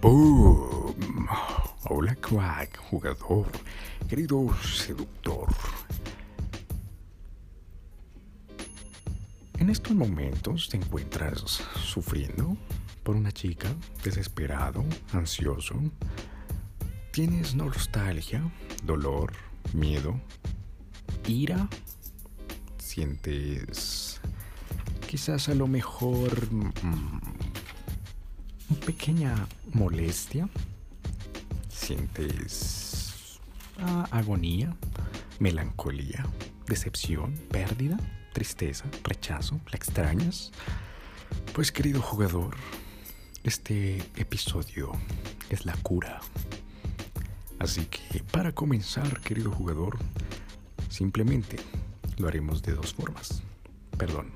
¡Boom! Hola, crack, jugador, querido seductor. En estos momentos te encuentras sufriendo por una chica, desesperado, ansioso. Tienes nostalgia, dolor, miedo, ira. Sientes quizás a lo mejor mm, pequeña molestia. Sientes ah, agonía, melancolía, decepción, pérdida, tristeza, rechazo. ¿La extrañas? Pues querido jugador, este episodio es la cura. Así que para comenzar, querido jugador, simplemente lo haremos de dos formas. Perdón,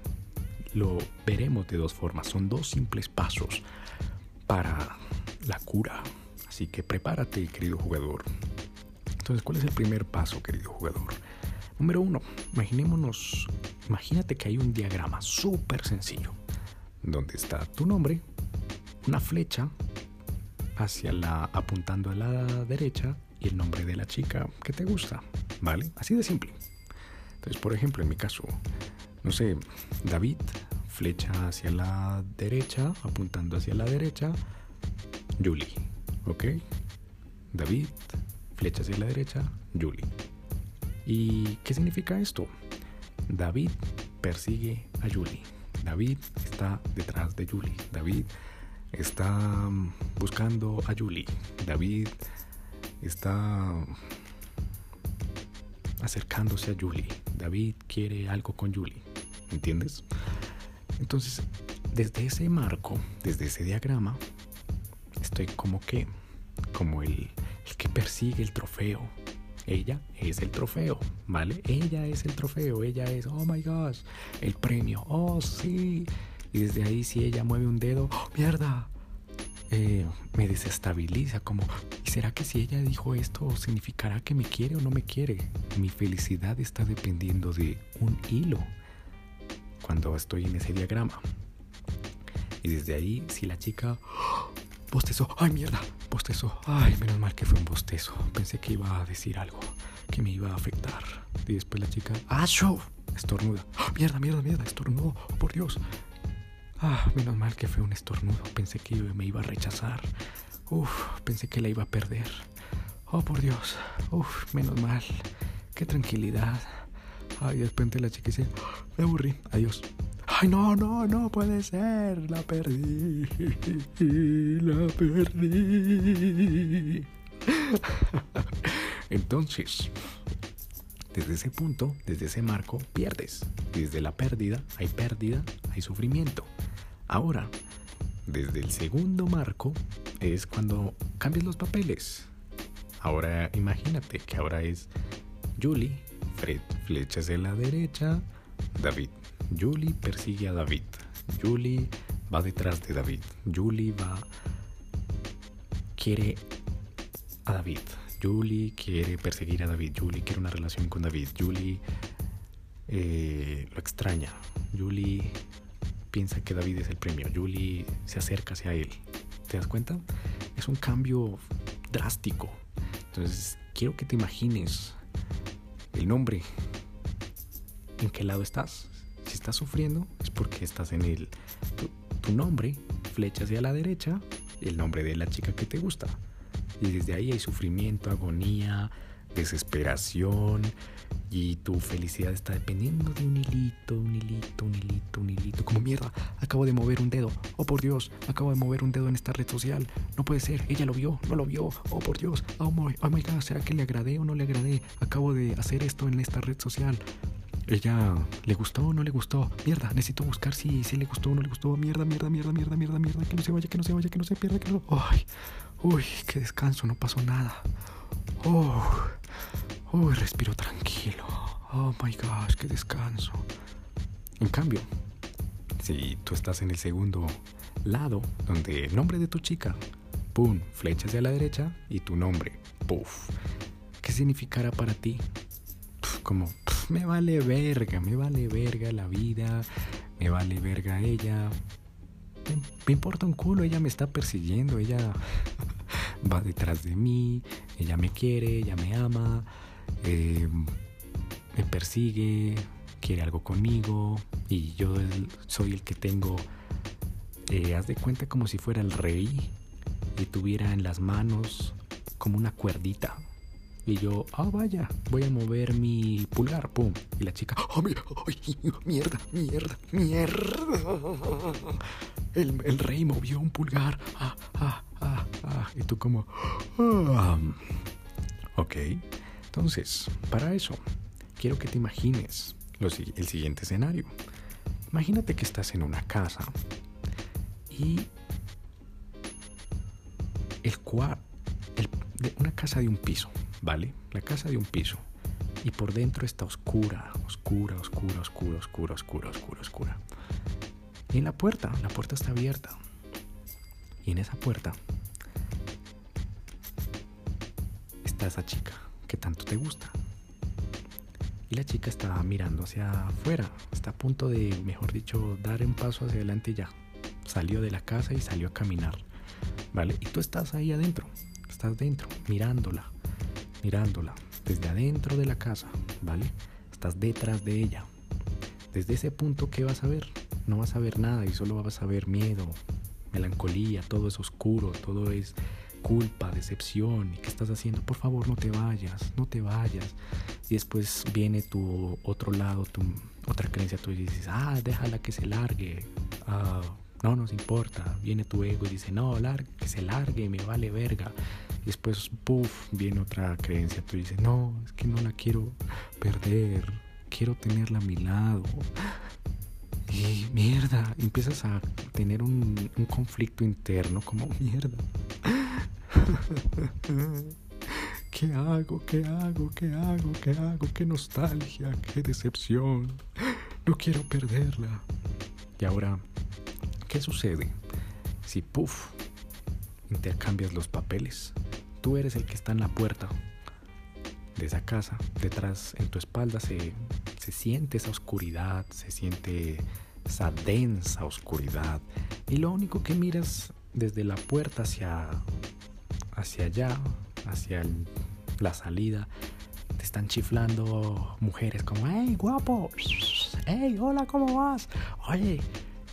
lo veremos de dos formas. Son dos simples pasos para la cura. Así que prepárate, querido jugador. Entonces, ¿cuál es el primer paso, querido jugador? Número uno, imaginémonos, imagínate que hay un diagrama súper sencillo, donde está tu nombre, una flecha hacia la apuntando a la derecha y el nombre de la chica que te gusta, ¿vale? Así de simple. Entonces, por ejemplo, en mi caso, no sé, David, flecha hacia la derecha, apuntando hacia la derecha, Julie, ¿ok? David, flecha hacia la derecha, Julie. ¿Y qué significa esto? David persigue a Julie. David está detrás de Julie. David está mm, buscando a Julie. David está acercándose a Julie. David quiere algo con Julie. ¿Entiendes? Entonces, desde ese marco, desde ese diagrama, estoy como que, como el, el que persigue el trofeo. Ella es el trofeo, ¿vale? Ella es el trofeo, ella es, oh my gosh, el premio, oh sí. Y desde ahí si ella mueve un dedo, ¡oh, mierda, eh, me desestabiliza, como, ¿y será que si ella dijo esto significará que me quiere o no me quiere? Mi felicidad está dependiendo de un hilo cuando estoy en ese diagrama. Y desde ahí, si la chica bostezó, ay mierda, bostezó, ay, menos mal que fue un bostezo. Pensé que iba a decir algo que me iba a afectar. Y después la chica, ah, show, estornuda, ¡Ah, mierda, mierda, mierda, estornudó, oh, por Dios. Ah, menos mal que fue un estornudo. Pensé que me iba a rechazar. Uf, pensé que la iba a perder. Oh, por Dios. Uf, menos mal. Qué tranquilidad. Ay, de repente la chica dice, me aburrí, adiós. Ay, no, no, no puede ser. La perdí. La perdí. Entonces, desde ese punto, desde ese marco, pierdes. Desde la pérdida hay pérdida, hay sufrimiento. Ahora, desde el segundo marco es cuando cambias los papeles. Ahora imagínate que ahora es Julie, Fred, flechas de la derecha, David. Julie persigue a David. Julie va detrás de David. Julie va... quiere a David. Julie quiere perseguir a David. Julie quiere una relación con David. Julie eh, lo extraña. Julie piensa que David es el premio. Julie se acerca hacia él. ¿Te das cuenta? Es un cambio drástico. Entonces, quiero que te imagines el nombre. ¿En qué lado estás? Si estás sufriendo, es porque estás en el. Tu, nombre, flecha hacia la derecha, el nombre de la chica que te gusta. Y desde ahí hay sufrimiento, agonía, desesperación, y tu felicidad está dependiendo de un hilito, un hilito, un hilito, un hilito. Como mierda, acabo de mover un dedo. Oh por Dios, acabo de mover un dedo en esta red social. No puede ser, ella lo vio, no lo vio. Oh por Dios, oh my, oh my god, ¿será que le agradé o no le agradé? Acabo de hacer esto en esta red social. Ella le gustó o no le gustó. Mierda, necesito buscar si, si le gustó o no le gustó. Mierda, mierda, mierda, mierda, mierda, mierda. Que no se vaya, que no se vaya, que no se pierda, que no. Ay, uy, qué descanso, no pasó nada. Oh. Uy, respiro tranquilo. Oh my gosh, qué descanso. En cambio, si tú estás en el segundo lado, donde el nombre de tu chica, pum, flecha hacia la derecha y tu nombre, puff. ¿Qué significará para ti? como, me vale verga, me vale verga la vida, me vale verga ella. me importa un culo, ella me está persiguiendo, ella va detrás de mí, ella me quiere, ella me ama, eh, me persigue, quiere algo conmigo y yo soy el que tengo, eh, haz de cuenta como si fuera el rey y tuviera en las manos como una cuerdita. Y yo, ah, vaya, voy a mover mi pulgar, pum. Y la chica, oh, mierda, mierda, mierda. El, el, rey movió un pulgar. Ah, ah, ah, ah. Y tú como, ah. ok. Entonces, para eso, quiero que te imagines el siguiente escenario. Imagínate que estás en una casa y el cual, una casa de un piso, ¿vale? La casa de un piso. Y por dentro está oscura, oscura, oscura, oscura, oscura, oscura, oscura, oscura. Y en la puerta, la puerta está abierta. Y en esa puerta está esa chica que tanto te gusta. Y la chica está mirando hacia afuera, está a punto de, mejor dicho, dar un paso hacia adelante ya. Salió de la casa y salió a caminar. ¿Vale? Y tú estás ahí adentro, estás dentro, mirándola, mirándola, desde adentro de la casa, ¿vale? Estás detrás de ella. Desde ese punto, ¿qué vas a ver? No vas a ver nada y solo vas a ver miedo, melancolía, todo es oscuro, todo es culpa, decepción. ¿Y qué estás haciendo? Por favor, no te vayas, no te vayas. Y después viene tu otro lado, tu otra creencia y dices, ah, déjala que se largue. Ah, no nos importa. Viene tu ego y dice, no, largue, que se largue, me vale verga. Y después, puff, viene otra creencia. Tú dices, no, es que no la quiero perder. Quiero tenerla a mi lado. Y mierda, empiezas a tener un, un conflicto interno como mierda. ¿Qué hago? ¿Qué hago? ¿Qué hago? ¿Qué hago? ¿Qué nostalgia? ¿Qué decepción? No quiero perderla. Y ahora, ¿qué sucede si, puff, intercambias los papeles? Tú eres el que está en la puerta de esa casa. Detrás, en tu espalda, se, se siente esa oscuridad, se siente esa densa oscuridad. Y lo único que miras desde la puerta hacia hacia allá, hacia la salida, te están chiflando mujeres como, hey, guapo, hey, hola, ¿cómo vas? Oye,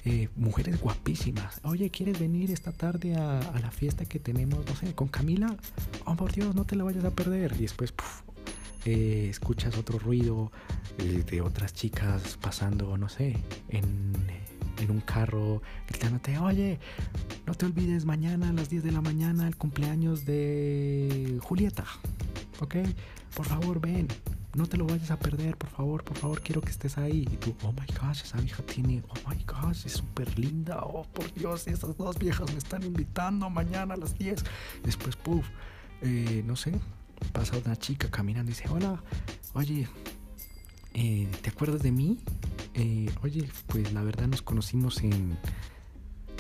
eh, mujeres guapísimas. Oye, ¿quieres venir esta tarde a, la fiesta que tenemos, no sé, con Camila? Oh, por Dios, no te la vayas a perder. Y después, eh, escuchas otro ruido eh, de otras chicas pasando, no sé, en en un carro gritándote, oye, no te olvides mañana a las 10 de la mañana el cumpleaños de Julieta, ¿ok? Por favor, ven, no te lo vayas a perder, por favor, por favor, quiero que estés ahí. Y tú, oh my gosh, esa vieja tiene, oh my gosh, es súper linda, oh por Dios, esas dos viejas me están invitando mañana a las 10. Después, puff, eh, no sé, pasa una chica caminando y dice, hola, oye, eh, ¿te acuerdas de mí? Eh, oye, pues la verdad nos conocimos en,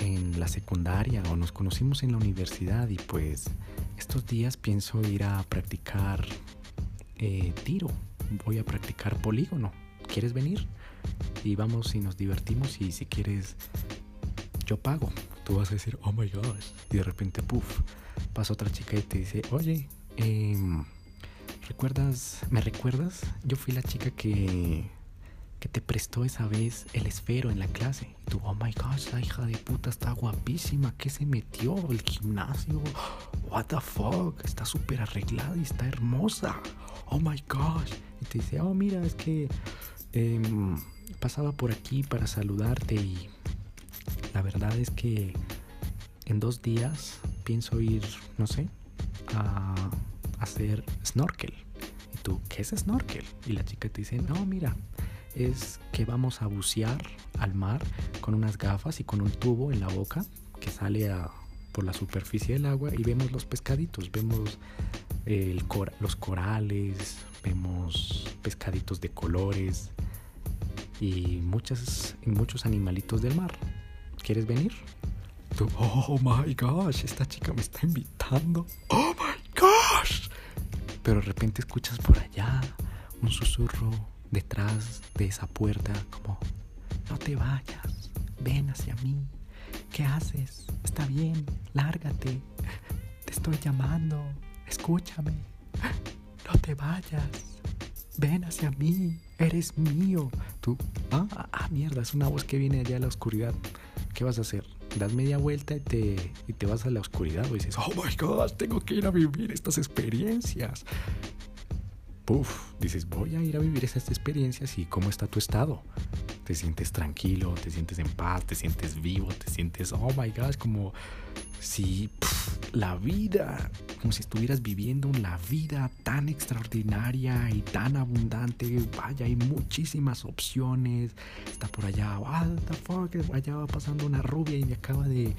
en la secundaria o nos conocimos en la universidad y pues estos días pienso ir a practicar eh, tiro, voy a practicar polígono. ¿Quieres venir? Y vamos y nos divertimos y si quieres yo pago. Tú vas a decir, oh my gosh. Y de repente, puff, pasa otra chica y te dice, oye, em, ¿recuerdas, me recuerdas? Yo fui la chica que que te prestó esa vez el esfero en la clase. Y tú, oh my gosh, la hija de puta está guapísima. ¿Qué se metió? El gimnasio. What the fuck? Está súper arreglada y está hermosa. Oh my gosh. Y te dice, oh mira, es que em, pasaba por aquí para saludarte y la verdad es que en dos días pienso ir, no sé, a hacer snorkel. Y tú, ¿qué es snorkel? Y la chica te dice, no, mira, es que vamos a bucear al mar con unas gafas y con un tubo en la boca que sale por la superficie del agua y vemos los pescaditos, vemos los corales, vemos pescaditos de colores y muchas, muchos animalitos del mar. ¿Quieres venir? oh my gosh, esta chica me está invitando. Oh my gosh. Pero de repente escuchas por allá un susurro detrás de esa puerta como, no te vayas, ven hacia mí, ¿qué haces? Está bien, lárgate. Te estoy llamando. Escúchame. No te vayas. Ven hacia mí. Eres mío. Tú, ah, ah, mierda, es una voz que viene allá de la oscuridad. ¿Qué vas a hacer? das media vuelta y te, y te vas a la oscuridad o dices, oh my god, tengo que ir a vivir estas experiencias. Puf, dices, voy a ir a vivir estas experiencias y cómo está tu estado. Te sientes tranquilo, te sientes en paz, te sientes vivo, te sientes, oh my god, como si la vida, como si estuvieras viviendo la vida tan extraordinaria y tan abundante, vaya, hay muchísimas opciones, está por allá, what the fuck, allá va pasando una rubia y me acaba de,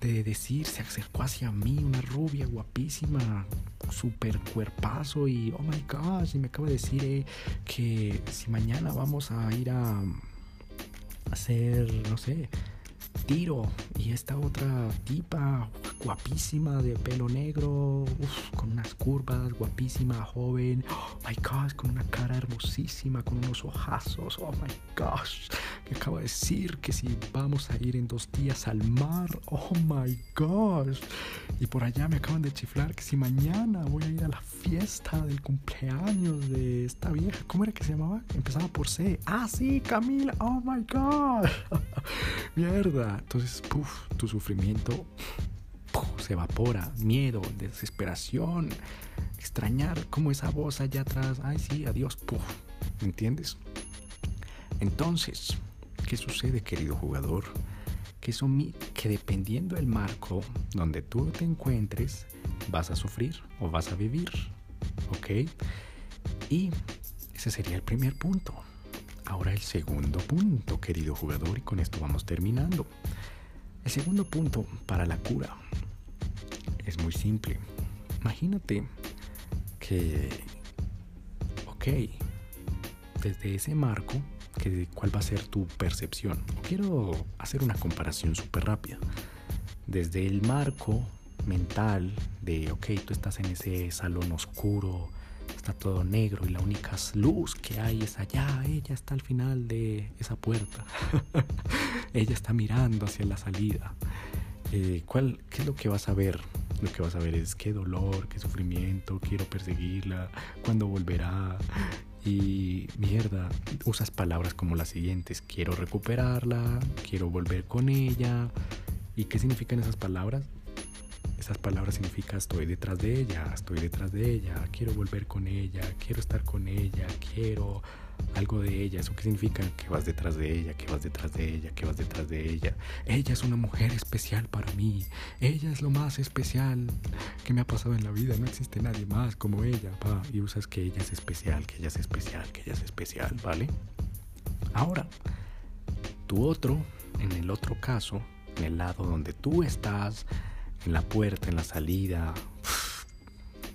de decir, se acercó hacia mí, una rubia guapísima, super cuerpazo y, oh my gosh, y me acaba de decir eh, que si mañana vamos a ir a hacer, no sé, tiro. Y esta otra tipa guapísima de pelo negro, con unas curvas, guapísima, joven, oh my gosh, con una cara hermosísima, con unos ojazos, oh my gosh, que acaba de decir que si vamos a ir en dos días al mar, oh my gosh, y por allá me acaban de chiflar que si mañana voy a ir a la fiesta del cumpleaños de esta vieja, ¿cómo era que se llamaba? Empezaba por C, ah sí, Camila, oh my gosh, mierda, entonces, puff, tu sufrimiento se evapora, miedo, desesperación, extrañar como esa voz allá atrás, ay sí, adiós, puff, ¿me entiendes? Entonces, ¿qué sucede querido jugador? Que, eso, que dependiendo del marco donde tú te encuentres, vas a sufrir o vas a vivir, ¿ok? Y ese sería el primer punto. Ahora el segundo punto, querido jugador, y con esto vamos terminando. El segundo punto para la cura es muy simple. Imagínate que, ok, desde ese marco, que, ¿cuál va a ser tu percepción? Quiero hacer una comparación súper rápida. Desde el marco mental de, ok, tú estás en ese salón oscuro, está todo negro y la única luz que hay es allá, ella está al final de esa puerta, ella está mirando hacia la salida. Eh, ¿cuál, ¿Qué es lo que vas a ver? Lo que vas a ver es qué dolor, qué sufrimiento, quiero perseguirla, cuándo volverá. Y mierda, usas palabras como las siguientes, quiero recuperarla, quiero volver con ella. ¿Y qué significan esas palabras? Esas palabras significan estoy detrás de ella, estoy detrás de ella, quiero volver con ella, quiero estar con ella, quiero algo de ella. ¿Eso qué significa? Que vas detrás de ella, que vas detrás de ella, que vas detrás de ella. Ella es una mujer especial para mí. Ella es lo más especial que me ha pasado en la vida. No existe nadie más como ella. Pa. Y usas que ella es especial, que ella es especial, que ella es especial, ¿vale? Ahora, tu otro, en el otro caso, en el lado donde tú estás, en la puerta, en la salida,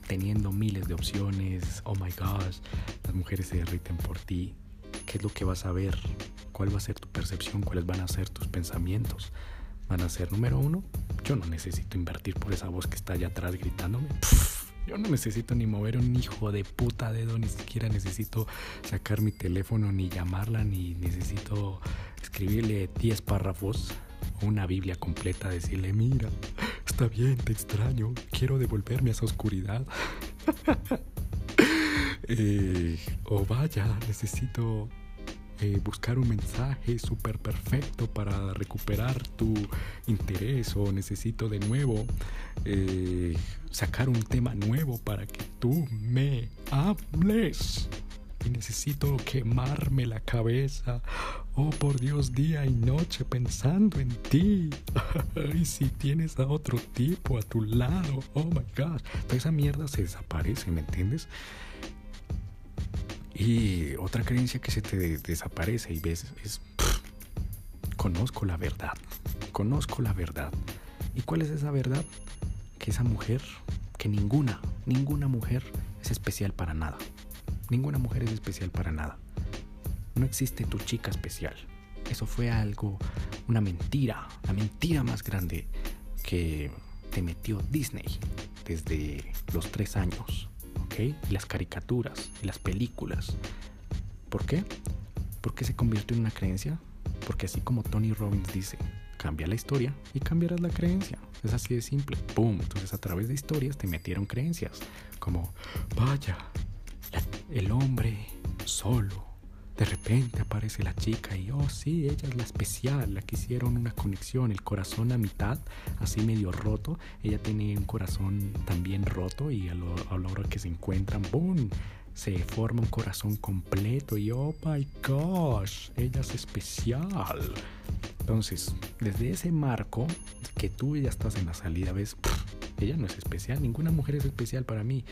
teniendo miles de opciones. Oh my gosh, las mujeres se derriten por ti. ¿Qué es lo que vas a ver? ¿Cuál va a ser tu percepción? ¿Cuáles van a ser tus pensamientos? ¿Van a ser número uno? Yo no necesito invertir por esa voz que está allá atrás gritándome. yo no necesito ni mover un hijo de puta dedo, ni siquiera necesito sacar mi teléfono, ni llamarla, ni necesito escribirle 10 párrafos una Biblia completa, decirle, mira, Está bien, te extraño. Quiero devolverme a esa oscuridad. Eh, o vaya, necesito eh, buscar un mensaje súper perfecto para recuperar tu interés o necesito de nuevo eh, sacar un tema nuevo para que tú me hables y necesito quemarme la cabeza. Oh, por Dios, día y noche pensando en ti. y si tienes a otro tipo a tu lado, oh my God, toda esa mierda se desaparece, ¿me entiendes? Y otra creencia que se te desaparece y ves es, conozco la verdad, conozco la verdad. ¿Y cuál es esa verdad? Que esa mujer, que ninguna, ninguna mujer es especial para nada. Ninguna mujer es especial para nada. No existe tu chica especial. Eso fue algo, una mentira, la mentira más grande que te metió Disney desde los tres años. ¿Ok? Y las caricaturas y las películas. ¿Por qué? ¿Por qué se convirtió en una creencia? Porque así como Tony Robbins dice, cambia la historia y cambiarás la creencia. Es así de simple. ¡Pum! Entonces a través de historias te metieron creencias. Como, vaya, el hombre solo. De repente aparece la chica y, oh sí, ella es la especial, la que hicieron una conexión, el corazón a mitad, así medio roto. Ella tiene un corazón también roto y a, la hora que se encuentran, ¡boom! se forma un corazón completo y oh my gosh, ella es especial. Entonces, desde ese marco que tú ya estás en la salida, ves, ella no es especial, ninguna mujer es especial para mí.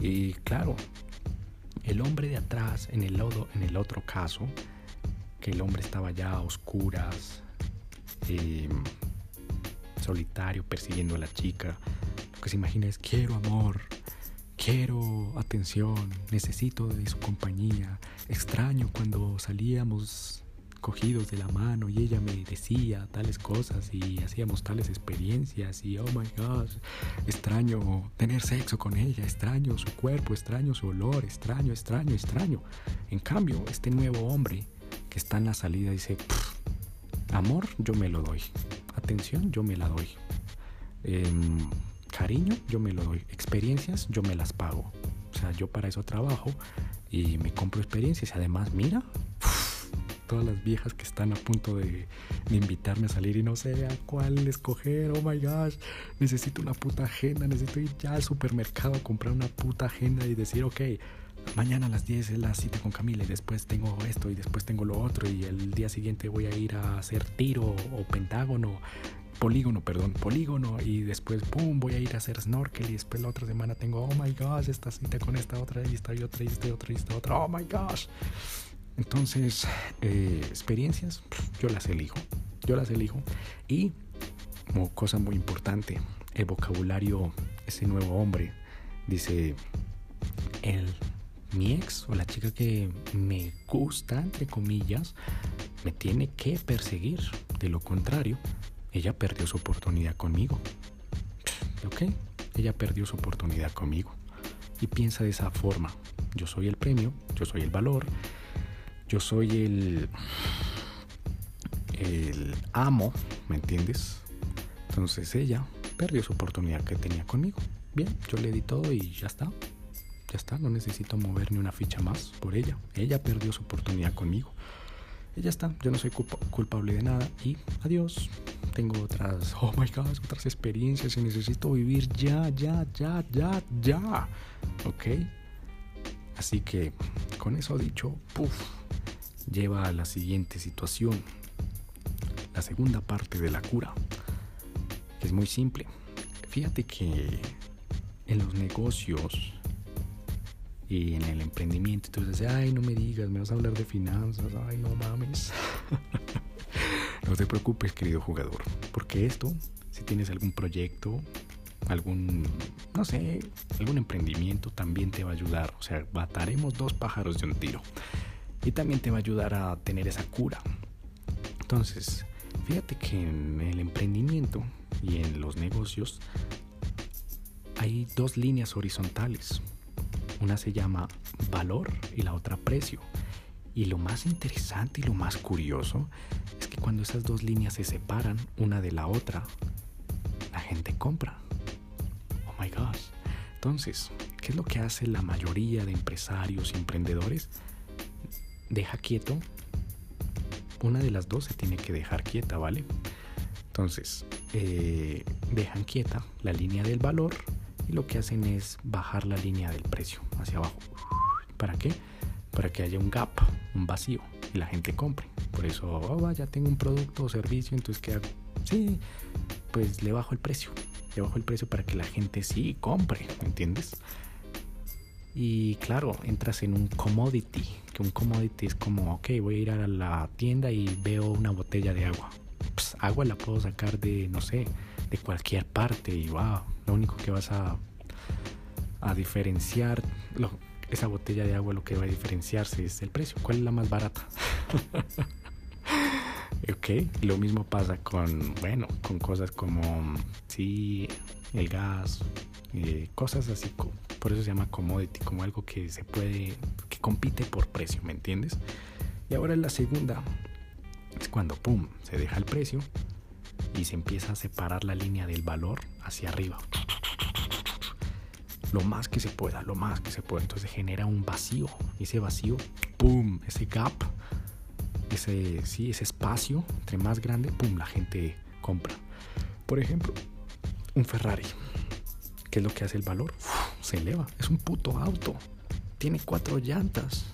Y claro, el hombre de atrás, en el, lodo, en el otro caso, que el hombre estaba ya a oscuras, em, solitario, persiguiendo a la chica, lo que se imagina es quiero amor, quiero atención, necesito de su compañía, extraño cuando salíamos de la mano y ella me decía tales cosas y hacíamos tales experiencias y oh my god, extraño tener sexo con ella, extraño su cuerpo, extraño su olor, extraño, extraño, extraño. En cambio, este nuevo hombre que está en la salida dice, amor, yo me lo doy, atención, yo me la doy. Em, cariño, yo me lo doy. Experiencias, yo me las pago. O sea, yo para eso trabajo y me compro experiencias. Además, mira, todas las viejas que están a punto de, invitarme a salir y no sé a cuál escoger. Oh my gosh, necesito una puta agenda. Necesito ir ya al supermercado a comprar una puta agenda y decir, ok, mañana a las 10 es la cita con Camila y después tengo esto y después tengo lo otro y el día siguiente voy a ir a hacer tiro o pentágono polígono, perdón, polígono y después, pum, voy a ir a hacer snorkel y después la otra semana tengo, oh my gosh, esta cita con esta otra y esta y otra y esta otra y esta otra, oh my gosh. Entonces, eh, experiencias, yo las elijo, yo las elijo y como cosa muy importante, el vocabulario, ese nuevo hombre, dice, el, mi ex o la chica que me gusta, entre comillas, me tiene que perseguir, de lo contrario, ella perdió su oportunidad conmigo. ¿Ok? Ella perdió su oportunidad conmigo. Y piensa de esa forma. Yo soy el premio, yo soy el valor, yo soy el, el amo, ¿me entiendes? Entonces ella perdió su oportunidad que tenía conmigo. Bien, yo le di todo y ya está. Ya está, no necesito mover ni una ficha más por ella. Ella perdió su oportunidad conmigo. Y ya está, yo no soy culpable de nada y adiós tengo otras, oh my god, otras experiencias y necesito vivir ya, ya, ya, ya, ya. ¿Ok? Así que con eso dicho, puff, lleva a la siguiente situación. La segunda parte de la cura. es muy simple. Fíjate que en los negocios y en el emprendimiento, dices, ay, no me digas, me vas a hablar de finanzas, ay, no mames. No te preocupes, querido jugador, porque esto, si tienes algún proyecto, algún, no sé, algún emprendimiento, también te va a ayudar. O sea, mataremos dos pájaros de un tiro. Y también te va a ayudar a tener esa cura. Entonces, fíjate que en el emprendimiento y en los negocios hay dos líneas horizontales. Una se llama valor y la otra precio. Y lo más interesante y lo más curioso es que cuando esas dos líneas se separan una de la otra, la gente compra. My gosh. Entonces, ¿qué es lo que hace la mayoría de empresarios y emprendedores? Deja quieto. Una de las dos se tiene que dejar quieta, ¿vale? Entonces, eh, dejan quieta la línea del valor y lo que hacen es bajar la línea del precio hacia abajo. ¿Para qué? Para que haya un gap, un vacío y la gente compre. Por eso, oh, vaya, tengo un producto o servicio, entonces ¿qué hago? Sí, pues le bajo el precio. Bajo el precio para que la gente sí compre, ¿me entiendes? Y claro, entras en un commodity, que un commodity es como, ok, voy a ir a la tienda y veo una botella de agua. Pues agua la puedo sacar de, no sé, de cualquier parte y wow, lo único que vas a, a diferenciar, lo, esa botella de agua lo que va a diferenciarse es el precio. ¿Cuál es la más barata? ok, lo mismo pasa con, bueno, con cosas como, sí, el gas, eh, cosas así, por eso se llama commodity, como algo que se puede, que compite por precio, ¿me entiendes? Y ahora la segunda es cuando, ¡pum!, se deja el precio y se empieza a separar la línea del valor hacia arriba. Lo más que se pueda, lo más que se pueda. Entonces genera un vacío. Ese vacío, ¡pum! Ese gap, ese, sí, ese espacio, entre más grande, ¡pum! La gente compra. Por ejemplo, un Ferrari. ¿Qué es lo que hace el valor? se eleva. Es un puto auto. Tiene cuatro llantas.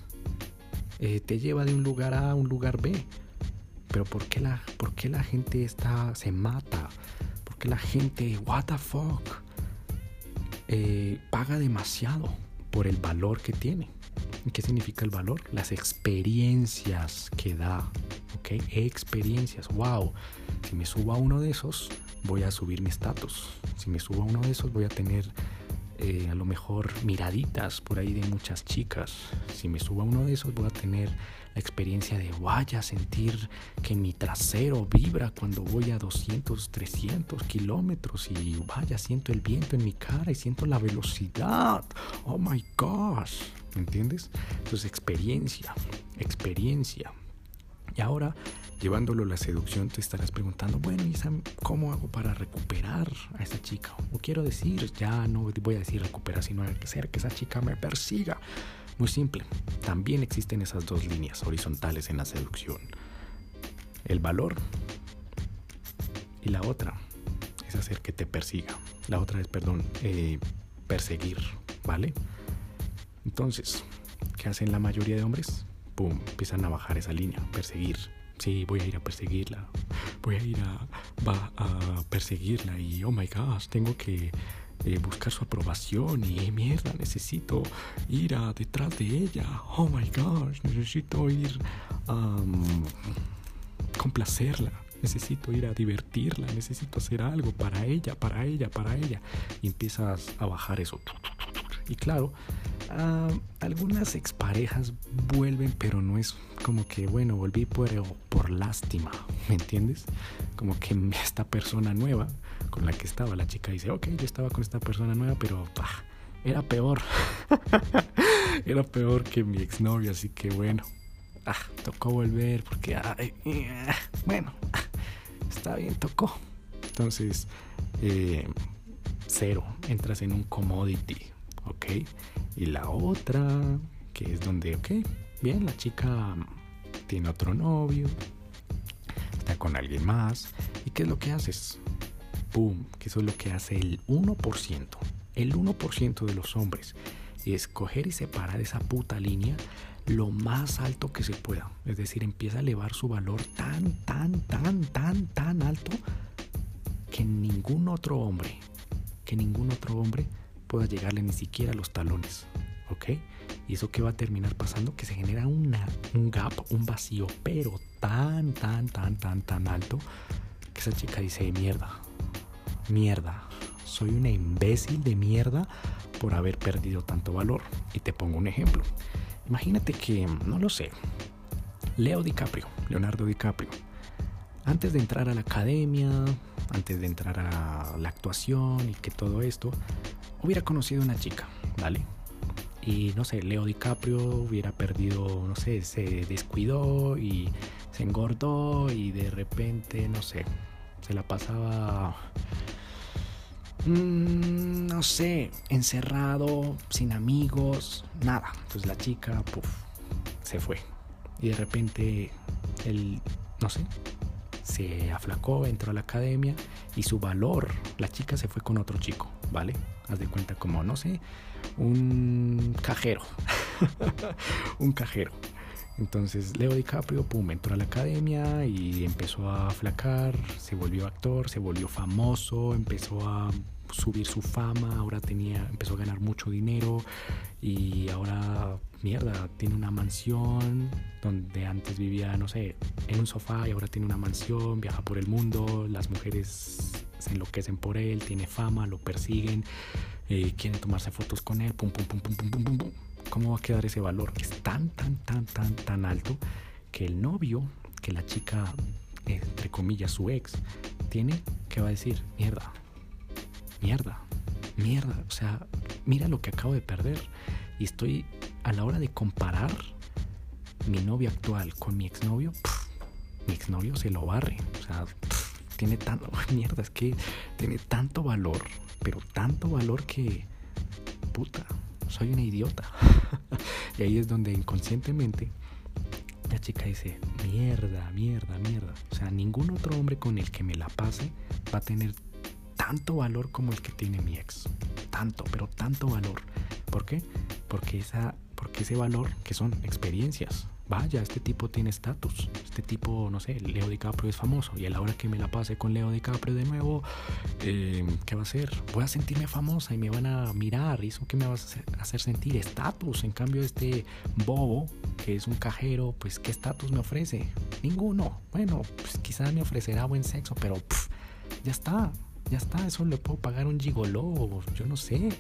Eh, te lleva de un lugar A a un lugar B. Pero ¿por qué la, por qué la gente está, se mata? ¿Por qué la gente, what the fuck? Eh, paga demasiado por el valor que tiene. ¿Qué significa el valor? Las experiencias que da. ¿Ok? Experiencias. ¡Wow! Si me subo a uno de esos, voy a subir mi estatus. Si me subo a uno de esos, voy a tener eh, a lo mejor miraditas por ahí de muchas chicas. Si me subo a uno de esos, voy a tener la experiencia de vaya, sentir que mi trasero vibra cuando voy a 200, 300 kilómetros y vaya, siento el viento en mi cara y siento la velocidad. Oh my gosh, ¿me entiendes? Entonces, experiencia, experiencia. Y ahora, llevándolo a la seducción, te estarás preguntando, bueno, ¿y cómo hago para recuperar a esa chica? O quiero decir, ya no voy a decir recuperar, sino hacer que esa chica me persiga. Muy simple, también existen esas dos líneas horizontales en la seducción. El valor y la otra es hacer que te persiga. La otra es, perdón, eh, perseguir, ¿vale? Entonces, ¿qué hacen la mayoría de hombres? Pum, empiezan a bajar esa línea, perseguir. Sí, voy a ir a perseguirla. Voy a ir a, va, a perseguirla y, oh my gosh, tengo que eh, buscar su aprobación y mierda, necesito ir a detrás de ella. Oh my gosh, necesito ir a complacerla. Necesito ir a divertirla, necesito hacer algo para ella, para ella, para ella. Y empiezas a bajar eso. Y claro, algunas exparejas vuelven, pero no es como que, bueno, volví por, por lástima, ¿me entiendes? Como que esta persona nueva con la que estaba, la chica dice, ok, yo estaba con esta persona nueva, pero era peor. era peor que mi exnovio, así que bueno, ah, tocó volver porque, bueno, está bien, tocó. Entonces, eh, cero, entras en un commodity, ¿ok? Y la otra, que es donde, ok, bien, la chica tiene otro novio, está con alguien más. ¿Y qué es lo que haces? ¡Pum! Que eso es lo que hace el 1%. El 1% de los hombres es coger y separar esa puta línea lo más alto que se pueda. Es decir, empieza a elevar su valor tan, tan, tan, tan, tan alto que ningún otro hombre, que ningún otro hombre pueda llegarle ni siquiera a los talones. ¿Ok? ¿Y eso qué va a terminar pasando? Que se genera una, un gap, un vacío, pero tan, tan, tan, tan, tan alto que esa chica dice, mierda, mierda, soy una imbécil de mierda por haber perdido tanto valor. Y te pongo un ejemplo. Imagínate que, no lo sé, Leo DiCaprio, Leonardo DiCaprio, antes de entrar a la academia, antes de entrar a la actuación y que todo esto, hubiera conocido una chica, ¿vale? Y no sé, Leo DiCaprio hubiera perdido, no sé, se descuidó y se engordó y de repente, no sé, se la pasaba, mm, no sé, encerrado, sin amigos, nada. Entonces la chica, puff, se fue. Y de repente, él, no sé, se aflacó, entró a la academia y su valor, la chica se fue con otro chico, ¿vale? Haz de cuenta como, no sé, un cajero. un cajero. Entonces Leo DiCaprio, pum, entró a la academia y empezó a flacar, se volvió actor, se volvió famoso, empezó a subir su fama, ahora tenía, empezó a ganar mucho dinero y ahora, mierda, tiene una mansión donde antes vivía, no sé, en un sofá y ahora tiene una mansión, viaja por el mundo, las mujeres se enloquecen por él, tiene fama, lo persiguen, eh, quieren tomarse fotos con él, pum, pum, pum, pum, pum, pum, pum, pum. ¿Cómo va a quedar ese valor? Es tan, tan, tan, tan, tan alto que el novio, que la chica, entre comillas, su ex, tiene que va a decir, mierda, mierda, mierda, o sea, mira lo que acabo de perder. Y estoy a la hora de comparar mi novio actual con mi exnovio, mi exnovio se lo barre, o sea, tiene tanto, mierda, es que tiene tanto valor, pero tanto valor que, puta, soy una idiota. y ahí es donde inconscientemente la chica dice, mierda, mierda, mierda. O sea, ningún otro hombre con el que me la pase va a tener tanto valor como el que tiene mi ex. Tanto, pero tanto valor. ¿Por qué? Porque, esa, porque ese valor, que son experiencias, vaya, este tipo tiene estatus, este tipo, no sé, Leo DiCaprio es famoso y a la hora que me la pase con Leo DiCaprio de nuevo, eh, ¿qué va a hacer? Voy a sentirme famosa y me van a mirar y eso que me va a hacer sentir estatus. En cambio, este bobo, que es un cajero, pues ¿qué estatus me ofrece? Ninguno. Bueno, pues quizás me ofrecerá buen sexo, pero ya está, ya está, eso le puedo pagar un gigoló, yo no sé.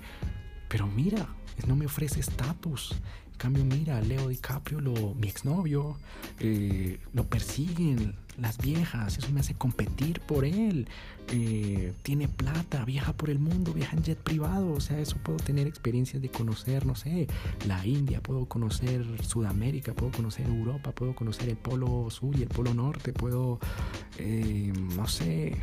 Pero mira, no me ofrece estatus cambio, mira, Leo DiCaprio, lo, mi exnovio, eh, lo persiguen las viejas, eso me hace competir por él. Eh, tiene plata, viaja por el mundo, viaja en jet privado, o sea, eso puedo tener experiencias de conocer, no sé, la India, puedo conocer Sudamérica, puedo conocer Europa, puedo conocer el polo sur y el polo norte, puedo, eh, no sé,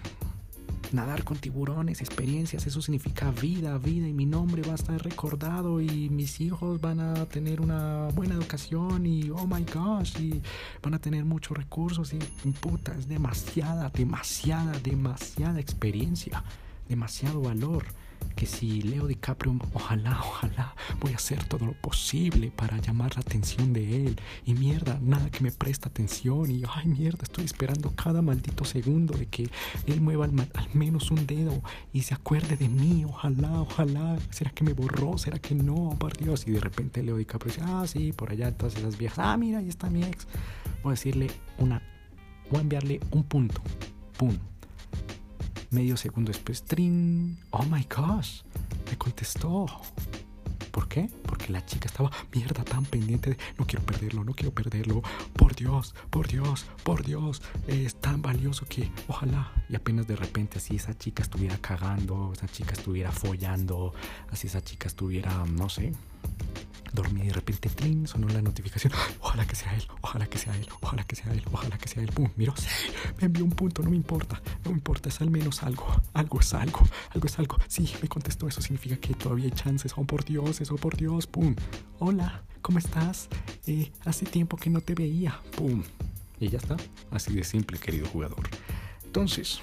nadar con tiburones, experiencias, eso significa vida, vida y mi nombre va a estar recordado y mis hijos van a tener una buena educación y oh my gosh y van a tener muchos recursos y puta, es demasiada, demasiada, demasiada experiencia, demasiado valor que si Leo DiCaprio, ojalá, ojalá, voy a hacer todo lo posible para llamar la atención de él. Y mierda, nada que me presta atención. Y ay, mierda, estoy esperando cada maldito segundo de que él mueva al, menos un dedo y se acuerde de mí. Ojalá, ojalá. ¿Será que me borró? ¿Será que no? Por Dios. Y de repente Leo DiCaprio dice, ah, sí, por allá todas esas viejas. Ah, mira, ahí está mi ex. Voy a decirle una, voy a enviarle un punto. Pum Medio segundo después, ¡trin! ¡Oh my gosh! Me contestó. ¿Por qué? Porque la chica estaba mierda tan pendiente de no quiero perderlo, no quiero perderlo. Por Dios, por Dios, por Dios. Es tan valioso que ojalá. Y apenas de repente así esa chica estuviera cagando, esa chica estuviera follando, así esa chica estuviera, no sé, dormí y de repente sonó la notificación. Ojalá que sea él, ojalá que sea él, ojalá que sea él, ojalá que sea él. Pum, miró, sí, me envió un punto, no me importa, no me importa, es al menos algo, algo es algo, algo es algo. Sí, me contestó, eso significa que todavía hay chances, oh por Dios, eso por Dios, pum. Hola, ¿cómo estás? Eh, hace tiempo que no te veía, pum. Y ya está, así de simple, querido jugador. Entonces,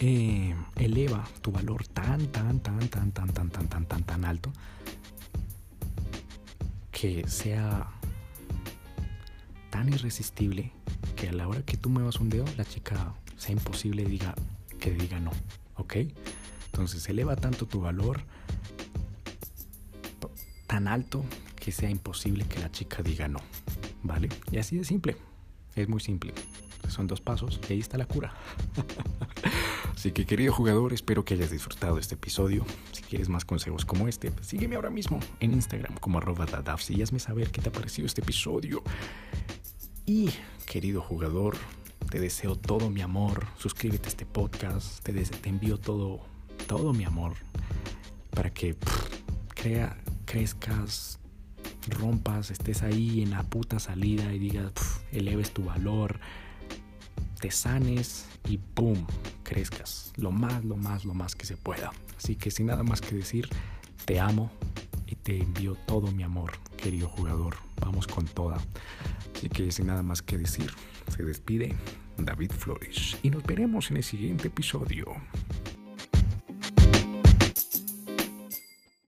eh, eleva tu valor tan, tan, tan, tan, tan, tan, tan, tan, tan, tan alto que sea tan irresistible que a la hora que tú muevas un dedo, la chica sea imposible diga, que diga no, ¿ok? Entonces eleva tanto tu valor tan alto que sea imposible que la chica diga no, ¿vale? Y así de simple, es muy simple. Son dos pasos y ahí está la cura. Así que querido jugador, espero que hayas disfrutado este episodio. Si quieres más consejos como este, pues sígueme ahora mismo en Instagram como arroba dadafs y hazme saber qué te ha parecido este episodio. Y querido jugador, te deseo todo mi amor. Suscríbete a este podcast. Te, envío todo, todo mi amor para que crea, crezcas, rompas, estés ahí en la puta salida y digas, eleves tu valor te sanes y ¡pum! crezcas lo más, lo más, lo más que se pueda. Así que sin nada más que decir, te amo y te envío todo mi amor, querido jugador. Vamos con toda. Así que sin nada más que decir, se despide David Flores y nos veremos en el siguiente episodio.